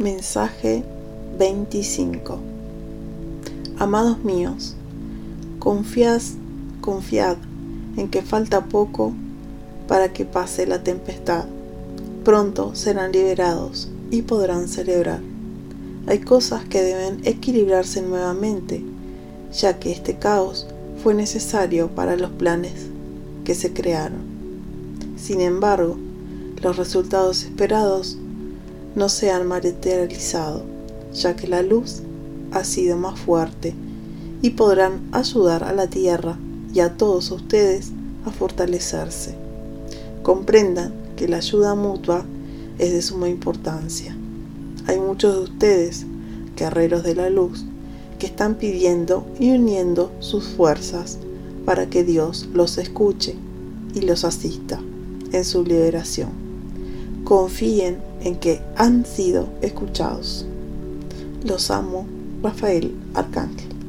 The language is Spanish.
Mensaje 25 Amados míos, confiad, confiad en que falta poco para que pase la tempestad. Pronto serán liberados y podrán celebrar. Hay cosas que deben equilibrarse nuevamente, ya que este caos fue necesario para los planes que se crearon. Sin embargo, los resultados esperados no se han materializado, ya que la luz ha sido más fuerte y podrán ayudar a la Tierra y a todos ustedes a fortalecerse. Comprendan que la ayuda mutua es de suma importancia. Hay muchos de ustedes, guerreros de la luz, que están pidiendo y uniendo sus fuerzas para que Dios los escuche y los asista en su liberación. Confíen en que han sido escuchados. Los amo, Rafael Arcángel.